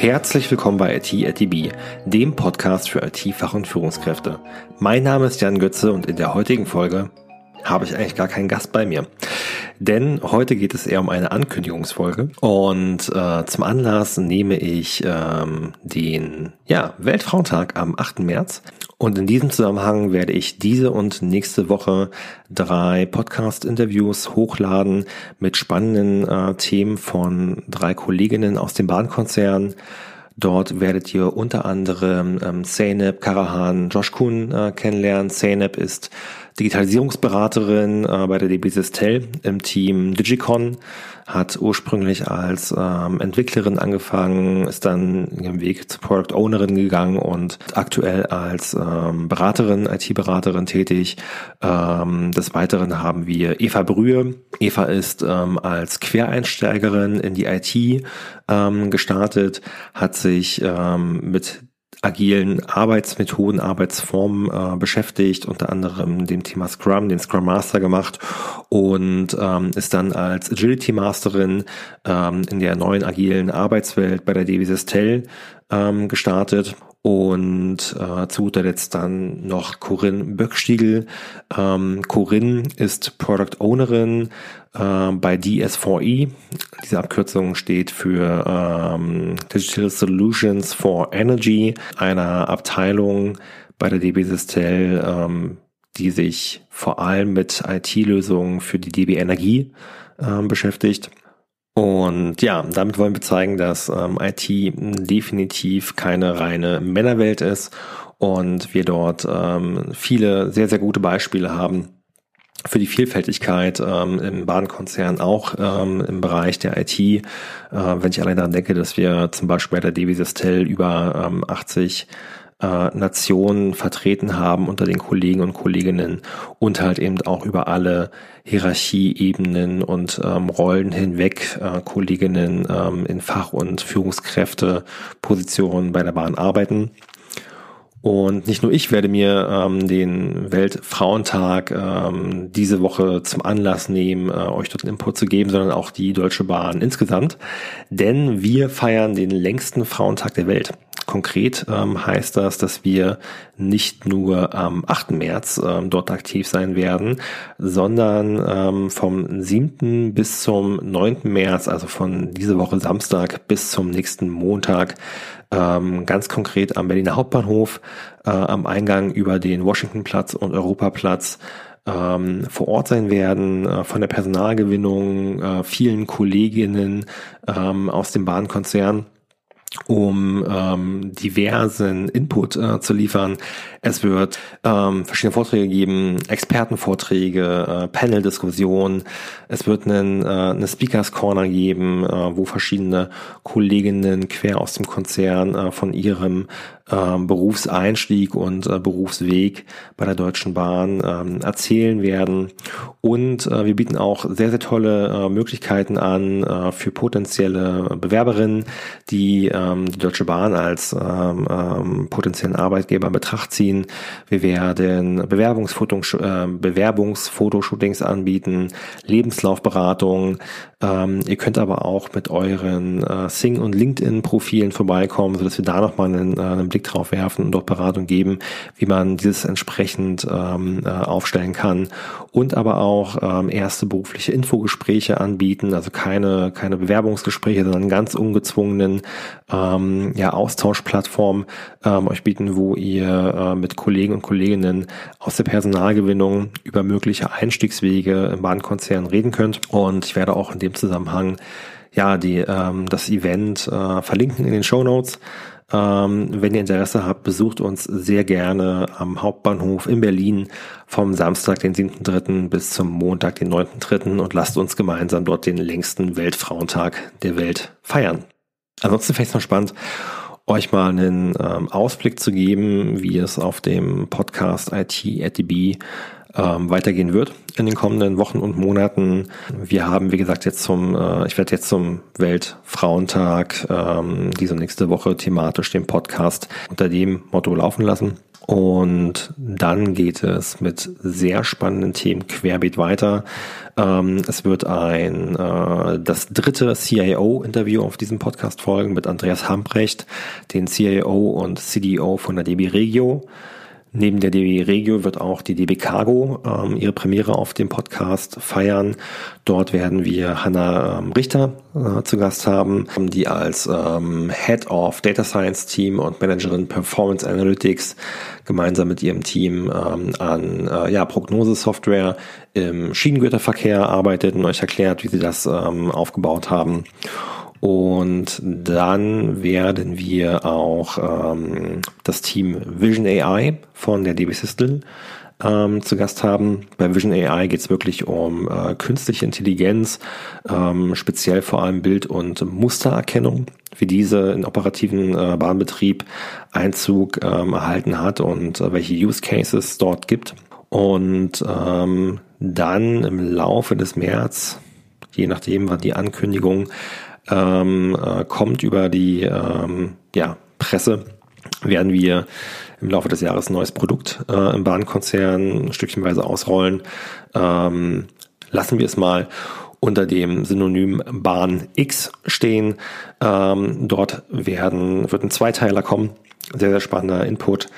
Herzlich willkommen bei IT at DB, dem Podcast für IT-Fach- und Führungskräfte. Mein Name ist Jan Götze und in der heutigen Folge habe ich eigentlich gar keinen Gast bei mir. Denn heute geht es eher um eine Ankündigungsfolge und äh, zum Anlass nehme ich ähm, den ja, Weltfrauentag am 8. März und in diesem Zusammenhang werde ich diese und nächste Woche drei Podcast-Interviews hochladen mit spannenden äh, Themen von drei Kolleginnen aus dem Bahnkonzern. Dort werdet ihr unter anderem ähm, Zeynep Karahan Josh Kuhn äh, kennenlernen. Zeynep ist Digitalisierungsberaterin äh, bei der DB Sistel im Team Digicon, hat ursprünglich als ähm, Entwicklerin angefangen, ist dann ihren Weg zur Product Ownerin gegangen und aktuell als ähm, Beraterin, IT-Beraterin tätig. Ähm, des Weiteren haben wir Eva Brühe. Eva ist ähm, als Quereinsteigerin in die IT ähm, gestartet, hat sich ähm, mit agilen Arbeitsmethoden, Arbeitsformen äh, beschäftigt, unter anderem dem Thema Scrum, den Scrum Master gemacht und ähm, ist dann als Agility Masterin ähm, in der neuen agilen Arbeitswelt bei der DB Sistel ähm, gestartet und äh, zu guter Letzt dann noch Corinne Böckstiegel. Ähm, Corinne ist Product Ownerin äh, bei DS4E. Diese Abkürzung steht für ähm, Digital Solutions for Energy, einer Abteilung bei der DB Sistel, ähm, die sich vor allem mit IT-Lösungen für die DB Energie äh, beschäftigt. Und ja, damit wollen wir zeigen, dass ähm, IT definitiv keine reine Männerwelt ist und wir dort ähm, viele sehr, sehr gute Beispiele haben für die Vielfältigkeit ähm, im Bahnkonzern, auch ähm, im Bereich der IT. Äh, wenn ich allein daran denke, dass wir zum Beispiel bei der DB Sistel über ähm, 80 äh, Nationen vertreten haben unter den Kollegen und Kolleginnen und halt eben auch über alle Hierarchieebenen und ähm, Rollen hinweg äh, Kolleginnen ähm, in Fach- und Führungskräftepositionen bei der Bahn arbeiten. Und nicht nur ich werde mir ähm, den Weltfrauentag ähm, diese Woche zum Anlass nehmen, äh, euch dort einen Input zu geben, sondern auch die Deutsche Bahn insgesamt. Denn wir feiern den längsten Frauentag der Welt. Konkret ähm, heißt das, dass wir nicht nur am 8. März ähm, dort aktiv sein werden, sondern ähm, vom 7. bis zum 9. März, also von dieser Woche Samstag bis zum nächsten Montag, ähm, ganz konkret am Berliner Hauptbahnhof, äh, am Eingang über den Washingtonplatz und Europaplatz ähm, vor Ort sein werden, äh, von der Personalgewinnung, äh, vielen Kolleginnen ähm, aus dem Bahnkonzern um ähm, diversen Input äh, zu liefern. Es wird ähm, verschiedene Vorträge geben, Expertenvorträge, äh, Panel-Diskussionen. Es wird einen, äh, eine Speakers Corner geben, äh, wo verschiedene Kolleginnen quer aus dem Konzern äh, von ihrem äh, Berufseinstieg und äh, Berufsweg bei der Deutschen Bahn ähm, erzählen werden. Und äh, wir bieten auch sehr, sehr tolle äh, Möglichkeiten an für potenzielle Bewerberinnen, die ähm, die Deutsche Bahn als ähm, ähm, potenziellen Arbeitgeber in Betracht ziehen. Wir werden Bewerbungsfoto, Bewerbungsfotoshootings anbieten, Lebenslaufberatung. Ähm, ihr könnt aber auch mit euren Sing- und LinkedIn-Profilen vorbeikommen, sodass wir da nochmal einen, einen Blick drauf werfen und dort Beratung geben, wie man dieses entsprechend ähm, äh, aufstellen kann. Und aber auch ähm, erste berufliche Infogespräche anbieten, also keine, keine Bewerbungsgespräche, sondern ganz ungezwungenen ähm, ja, Austauschplattform ähm, euch bieten, wo ihr äh, mit Kollegen und Kolleginnen aus der Personalgewinnung über mögliche Einstiegswege im Bahnkonzern reden könnt. Und ich werde auch in dem Zusammenhang ja die ähm, das Event äh, verlinken in den Show Notes. Ähm, wenn ihr Interesse habt, besucht uns sehr gerne am Hauptbahnhof in Berlin vom Samstag, den 7.3. bis zum Montag, den 9.3. und lasst uns gemeinsam dort den längsten Weltfrauentag der Welt feiern. Ansonsten fände ich es noch spannend, euch mal einen ähm, Ausblick zu geben, wie es auf dem Podcast IT at DB ähm, weitergehen wird in den kommenden Wochen und Monaten. Wir haben, wie gesagt, jetzt zum, äh, ich werde jetzt zum Weltfrauentag ähm, diese nächste Woche thematisch den Podcast unter dem Motto laufen lassen. Und dann geht es mit sehr spannenden Themen querbeet weiter. Ähm, es wird ein äh, das dritte CIO-Interview auf diesem Podcast folgen mit Andreas Hambrecht, den CIO und CDO von der DB Regio. Neben der DB Regio wird auch die DB Cargo ähm, ihre Premiere auf dem Podcast feiern. Dort werden wir Hanna ähm, Richter äh, zu Gast haben, die als ähm, Head of Data Science Team und Managerin Performance Analytics gemeinsam mit ihrem Team ähm, an äh, ja, Prognosesoftware im Schienengüterverkehr arbeitet und euch erklärt, wie sie das ähm, aufgebaut haben. Und dann werden wir auch ähm, das Team Vision AI von der DB Systel ähm, zu Gast haben. Bei Vision AI geht es wirklich um äh, künstliche Intelligenz, ähm, speziell vor allem Bild- und Mustererkennung, wie diese in operativen äh, Bahnbetrieb Einzug ähm, erhalten hat und äh, welche Use Cases dort gibt. Und ähm, dann im Laufe des März, je nachdem, wann die Ankündigung ähm, äh, kommt über die ähm, ja, Presse, werden wir im Laufe des Jahres ein neues Produkt äh, im Bahnkonzern stückchenweise ausrollen. Ähm, lassen wir es mal unter dem Synonym Bahn X stehen. Ähm, dort werden, wird ein Zweiteiler kommen. Sehr, sehr spannender Input,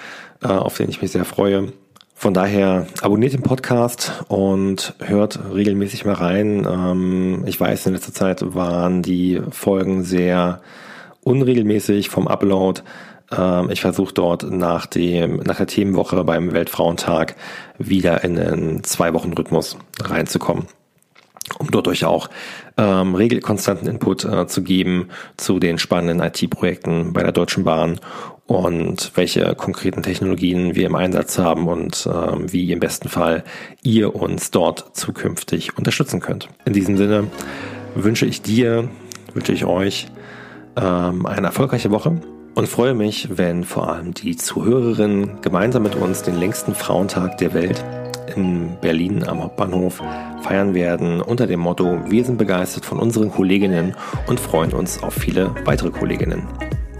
äh, auf den ich mich sehr freue. Von daher abonniert den Podcast und hört regelmäßig mal rein. Ähm, ich weiß, in letzter Zeit waren die Folgen sehr unregelmäßig vom Upload. Ähm, ich versuche dort nach dem, nach der Themenwoche beim Weltfrauentag wieder in einen Zwei-Wochen-Rhythmus reinzukommen um dort euch auch ähm, regelkonstanten Input äh, zu geben zu den spannenden IT-Projekten bei der Deutschen Bahn und welche konkreten Technologien wir im Einsatz haben und ähm, wie im besten Fall ihr uns dort zukünftig unterstützen könnt. In diesem Sinne wünsche ich dir, wünsche ich euch ähm, eine erfolgreiche Woche und freue mich, wenn vor allem die Zuhörerinnen gemeinsam mit uns den längsten Frauentag der Welt in Berlin am Hauptbahnhof feiern werden unter dem Motto Wir sind begeistert von unseren Kolleginnen und freuen uns auf viele weitere Kolleginnen.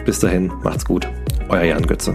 Bis dahin, macht's gut. Euer Jan Götze.